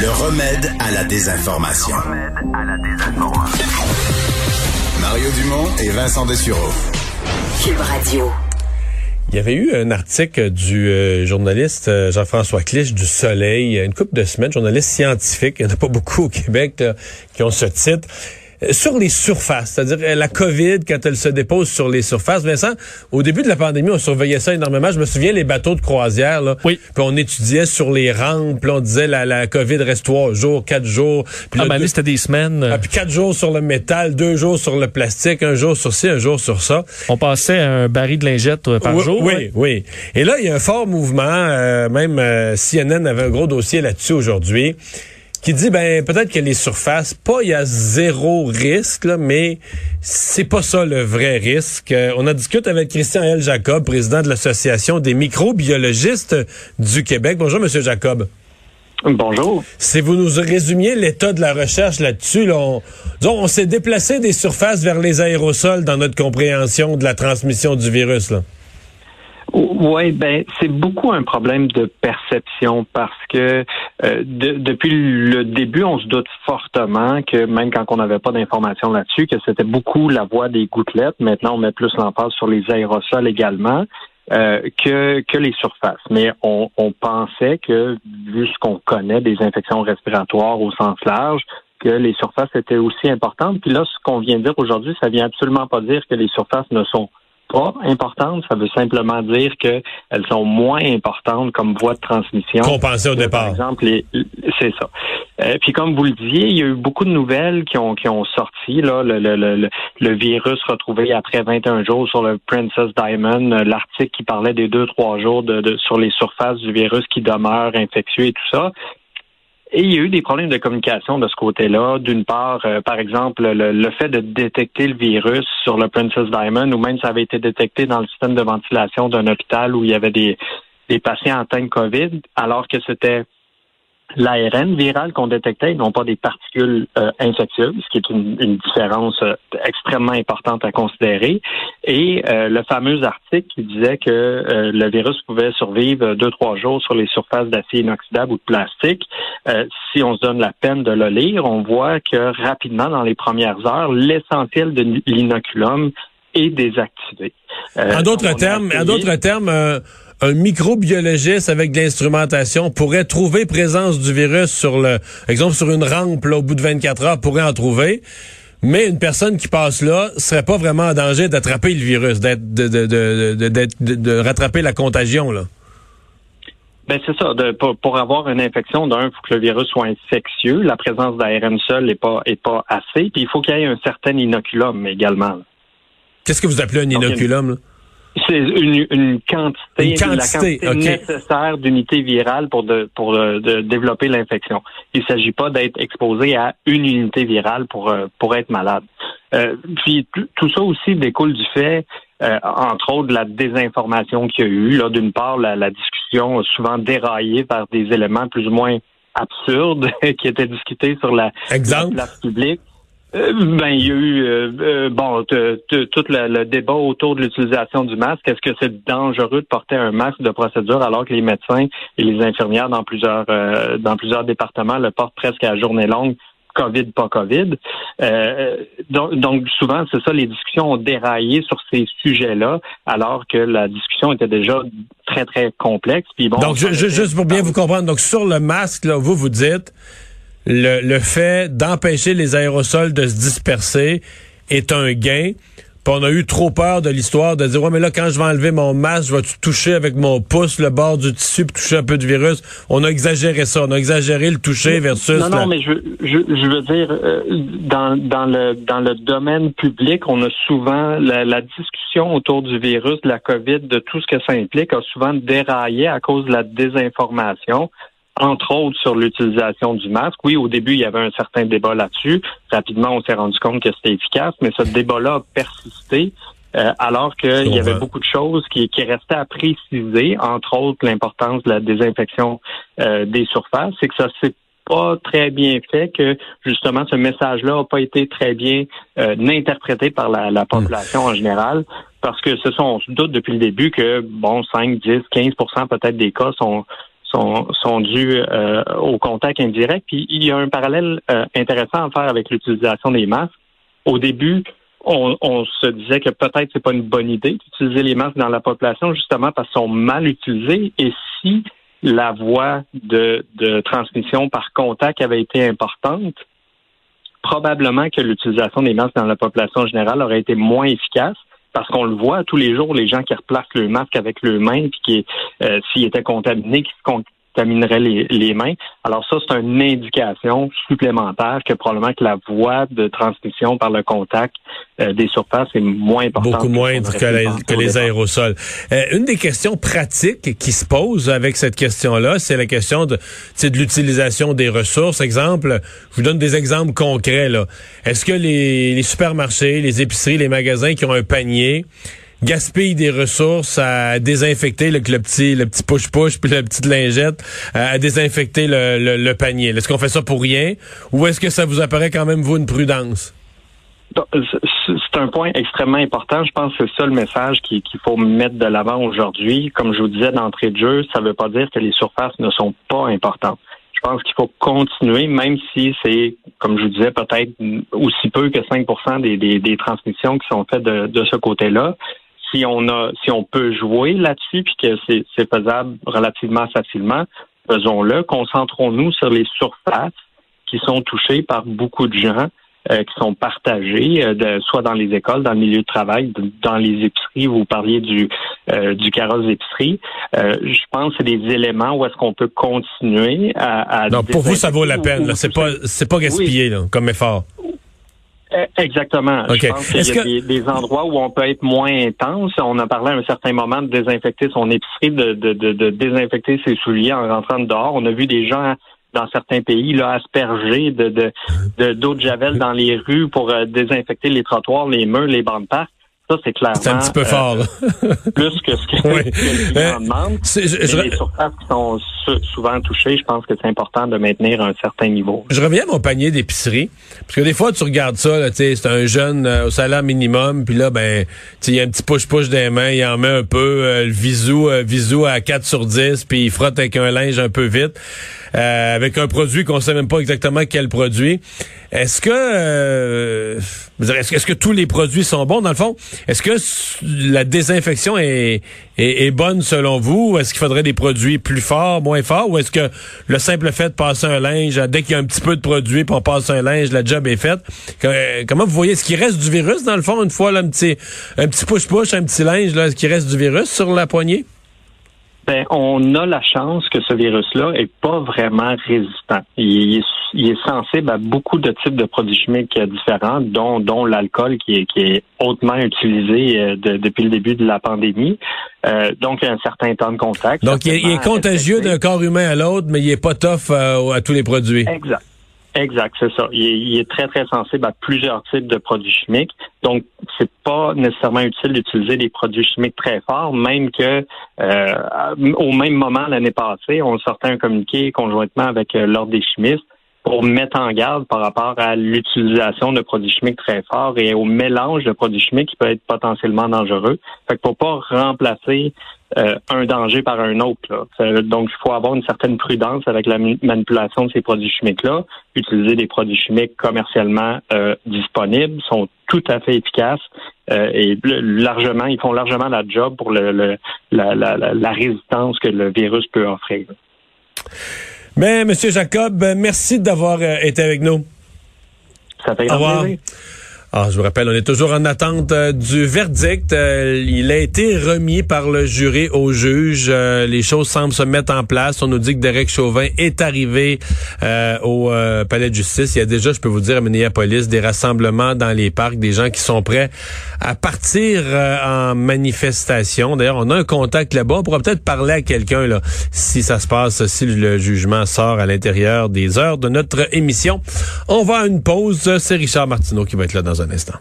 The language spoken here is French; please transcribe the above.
Le remède à la désinformation. Mario Dumont et Vincent Dessureau. Cube Radio. Il y avait eu un article du euh, journaliste euh, Jean-François Clich du Soleil, une couple de semaines, journaliste scientifique, il n'y en a pas beaucoup au Québec là, qui ont ce titre. Euh, sur les surfaces, c'est-à-dire euh, la COVID, quand elle se dépose sur les surfaces. Vincent, au début de la pandémie, on surveillait ça énormément. Je me souviens, les bateaux de croisière, là, oui. puis on étudiait sur les rampes, puis on disait la, la COVID reste trois jours, quatre jours. Puis ah, ben, c'était des semaines. Ah, puis quatre jours sur le métal, deux jours sur le plastique, un jour sur ci, un jour sur ça. On passait à un baril de lingettes euh, par oui, jour. Oui, oui. Et là, il y a un fort mouvement. Euh, même euh, CNN avait un gros dossier là-dessus aujourd'hui qui dit ben peut-être que les surfaces, pas il y a zéro risque, là, mais c'est pas ça le vrai risque. Euh, on a discuté avec Christian L. Jacob, président de l'Association des microbiologistes du Québec. Bonjour, Monsieur Jacob. Bonjour. Si vous nous résumiez l'état de la recherche là-dessus, là, on, on s'est déplacé des surfaces vers les aérosols dans notre compréhension de la transmission du virus. Là. Oui, ben c'est beaucoup un problème de perception parce que euh, de, depuis le début, on se doute fortement que même quand on n'avait pas d'informations là-dessus, que c'était beaucoup la voie des gouttelettes. Maintenant, on met plus l'emphase sur les aérosols également. Euh, que, que les surfaces. Mais on, on pensait que, vu ce qu'on connaît des infections respiratoires au sens large, que les surfaces étaient aussi importantes. Puis là, ce qu'on vient de dire aujourd'hui, ça vient absolument pas dire que les surfaces ne sont pas importantes. Ça veut simplement dire qu'elles sont moins importantes comme voie de transmission. Qu'on pensait au départ. Par exemple, c'est ça. Euh, puis comme vous le disiez, il y a eu beaucoup de nouvelles qui ont qui ont sorti là le, le, le, le virus retrouvé après 21 jours sur le Princess Diamond, euh, l'article qui parlait des deux trois jours de, de, sur les surfaces du virus qui demeurent infectieux et tout ça. Et il y a eu des problèmes de communication de ce côté-là. D'une part, euh, par exemple, le, le, fait de détecter le virus sur le Princess Diamond, ou même ça avait été détecté dans le système de ventilation d'un hôpital où il y avait des, des patients atteints de COVID, alors que c'était l'ARN viral qu'on détectait, non pas des particules euh, infectieuses, ce qui est une, une différence euh, extrêmement importante à considérer. Et euh, le fameux article qui disait que euh, le virus pouvait survivre deux, trois jours sur les surfaces d'acier inoxydable ou de plastique. si on se donne la peine de le lire, on voit que rapidement, dans les premières heures, l'essentiel de l'inoculum est désactivé. en d'autres termes, en d'autres termes, un microbiologiste avec de l'instrumentation pourrait trouver présence du virus sur le, exemple sur une rampe là, au bout de 24 heures pourrait en trouver. Mais une personne qui passe là serait pas vraiment en danger d'attraper le virus, d'être, de, de, de, de, de rattraper la contagion là. Ben c'est ça. De, pour, pour, avoir une infection, d'un, il faut que le virus soit infectieux. La présence d'ARN seul n'est pas est pas assez. Puis il faut qu'il y ait un certain inoculum également. Qu'est-ce que vous appelez un inoculum? Là? C'est une, une, quantité, une quantité, la quantité okay. nécessaire d'unités virales pour de, pour de, développer l'infection. Il ne s'agit pas d'être exposé à une unité virale pour euh, pour être malade. Euh, puis tout ça aussi découle du fait, euh, entre autres, de la désinformation qu'il y a eu. Là, d'une part, la, la discussion souvent déraillée par des éléments plus ou moins absurdes qui étaient discutés sur la, la place publique. Euh, ben, il y a eu euh, euh, bon tout le, débat autour de l'utilisation du masque. Est-ce que c'est dangereux de porter un masque de procédure alors que les médecins et les infirmières dans plusieurs dans plusieurs départements le portent presque à journée longue? COVID, pas COVID? donc, donc, souvent, c'est ça, les discussions ont déraillé sur ces sujets-là, alors que la discussion était déjà très, très complexe. Puis bon, donc, juste pour bien vous comprendre, donc sur le masque, là, vous vous dites, le, le fait d'empêcher les aérosols de se disperser est un gain. Puis on a eu trop peur de l'histoire de dire ouais mais là quand je vais enlever mon masque, je vais toucher avec mon pouce le bord du tissu pour toucher un peu de virus? On a exagéré ça, on a exagéré le toucher versus. Non non mais je, je, je veux dire euh, dans dans le dans le domaine public, on a souvent la, la, discussion autour du virus, de la Covid, de tout ce que ça implique, a souvent déraillé à cause de la désinformation entre autres sur l'utilisation du masque. Oui, au début, il y avait un certain débat là-dessus. Rapidement, on s'est rendu compte que c'était efficace, mais ce débat-là a persisté. Euh, alors qu'il y avait beaucoup de choses qui, qui restaient à préciser, entre autres l'importance de la désinfection euh, des surfaces, c'est que ça s'est pas très bien fait, que justement ce message-là n'a pas été très bien euh, interprété par la, la population en général, parce que ce sont, on se doute depuis le début que bon, 5, 10, 15% peut-être des cas sont sont, sont dus euh, au contact indirect. Puis il y a un parallèle euh, intéressant à faire avec l'utilisation des masques. Au début, on, on se disait que peut-être c'est pas une bonne idée d'utiliser les masques dans la population justement parce qu'ils sont mal utilisés. Et si la voie de, de transmission par contact avait été importante, probablement que l'utilisation des masques dans la population générale aurait été moins efficace parce qu'on le voit tous les jours, les gens qui replacent le masque avec leurs mains, puis qui, euh, s'ils étaient contaminés, qui contaminerait les, les mains. Alors ça, c'est une indication supplémentaire que probablement que la voie de transmission par le contact euh, des surfaces est moins importante. Beaucoup moindre que, les, que les aérosols. Euh, une des questions pratiques qui se pose avec cette question-là, c'est la question de, de l'utilisation des ressources. Exemple, je vous donne des exemples concrets. Est-ce que les, les supermarchés, les épiceries, les magasins qui ont un panier gaspille des ressources à désinfecter le, le petit le petit push push puis la petite lingette à désinfecter le, le, panier. Est-ce qu'on fait ça pour rien ou est-ce que ça vous apparaît quand même vous une prudence? C'est un point extrêmement important. Je pense que c'est ça le message qu'il faut mettre de l'avant aujourd'hui. Comme je vous disais d'entrée de jeu, ça ne veut pas dire que les surfaces ne sont pas importantes. Je pense qu'il faut continuer, même si c'est, comme je vous disais, peut-être aussi peu que 5 des, des, des, transmissions qui sont faites de, de ce côté-là si on a, si on peut jouer là-dessus, puis que c'est faisable relativement facilement, faisons-le. Concentrons-nous sur les surfaces qui sont touchées par beaucoup de gens, euh, qui sont partagées, euh, de, soit dans les écoles, dans le milieu de travail, dans les épiceries. Vous parliez du euh, du carrosse d'épicerie. je pense que c'est des éléments où est-ce qu'on peut continuer à. à pour vous, ça vaut la peine. C'est pas c'est pas gaspillé comme effort. Eh, exactement. Je pense qu'il y a des, des, endroits où on peut être moins intense. On a parlé à un certain moment de désinfecter son épicerie, de, de, de, de désinfecter ses souliers en rentrant dehors. On a vu des gens dans certains pays là asperger de de d'eau de, javel dans les rues pour euh, désinfecter les trottoirs, les murs, les bancs de parc. Ça, c'est clairement. C'est un petit peu fort, plus que ce que, oui. que les demandent. Les surfaces qui sont souvent touchées, je pense que c'est important de maintenir un certain niveau. Je reviens à mon panier d'épicerie. Parce que des fois, tu regardes ça, c'est un jeune euh, au salaire minimum, puis là, ben, il y a un petit push-push des mains, il en met un peu, euh, le visou, euh, visou à 4 sur 10, puis il frotte avec un linge un peu vite. Euh, avec un produit qu'on sait même pas exactement quel produit. Est-ce que euh, est-ce que tous les produits sont bons dans le fond? Est-ce que la désinfection est, bonne selon vous? Est-ce qu'il faudrait des produits plus forts, moins forts, ou est-ce que le simple fait de passer un linge dès qu'il y a un petit peu de produit, pour on passe un linge, la job est faite. Comment vous voyez Est-ce qu'il reste du virus dans le fond une fois là, un petit un petit push push, un petit linge là, est-ce qu'il reste du virus sur la poignée? Ben, on a la chance que ce virus-là est pas vraiment résistant. Il est, sensible à beaucoup de types de produits chimiques différents, dont, dont l'alcool qui est, qui est hautement utilisé euh, depuis le début de la pandémie. Euh, donc, il y a un certain temps de contact. Donc, il est, contagieux d'un corps humain à l'autre, mais il est pas tough euh, à tous les produits. Exact. Exact, c'est ça. Il est, très, très sensible à plusieurs types de produits chimiques. Donc, c'est pas nécessairement utile d'utiliser des produits chimiques très forts, même que euh, au même moment l'année passée, on sortait un communiqué conjointement avec euh, l'Ordre des chimistes pour mettre en garde par rapport à l'utilisation de produits chimiques très forts et au mélange de produits chimiques qui peut être potentiellement dangereux. Fait que faut pas remplacer euh, un danger par un autre. Là. Donc, il faut avoir une certaine prudence avec la manipulation de ces produits chimiques-là. Utiliser des produits chimiques commercialement euh, disponibles sont tout à fait efficaces euh, et largement, ils font largement la job pour le, la, la, la, résistance que le virus peut offrir. Mais, Monsieur Jacob, merci d'avoir euh, été avec nous. Ça fait grand plaisir. Ah, je vous rappelle, on est toujours en attente euh, du verdict. Euh, il a été remis par le jury au juge. Euh, les choses semblent se mettre en place. On nous dit que Derek Chauvin est arrivé au palais de justice. Il y a déjà, je peux vous dire, à Minneapolis, des rassemblements dans les parcs, des gens qui sont prêts à partir en manifestation. D'ailleurs, on a un contact là-bas. On pourra peut-être parler à quelqu'un là, si ça se passe, si le jugement sort à l'intérieur des heures de notre émission. On va à une pause. C'est Richard Martineau qui va être là dans un instant.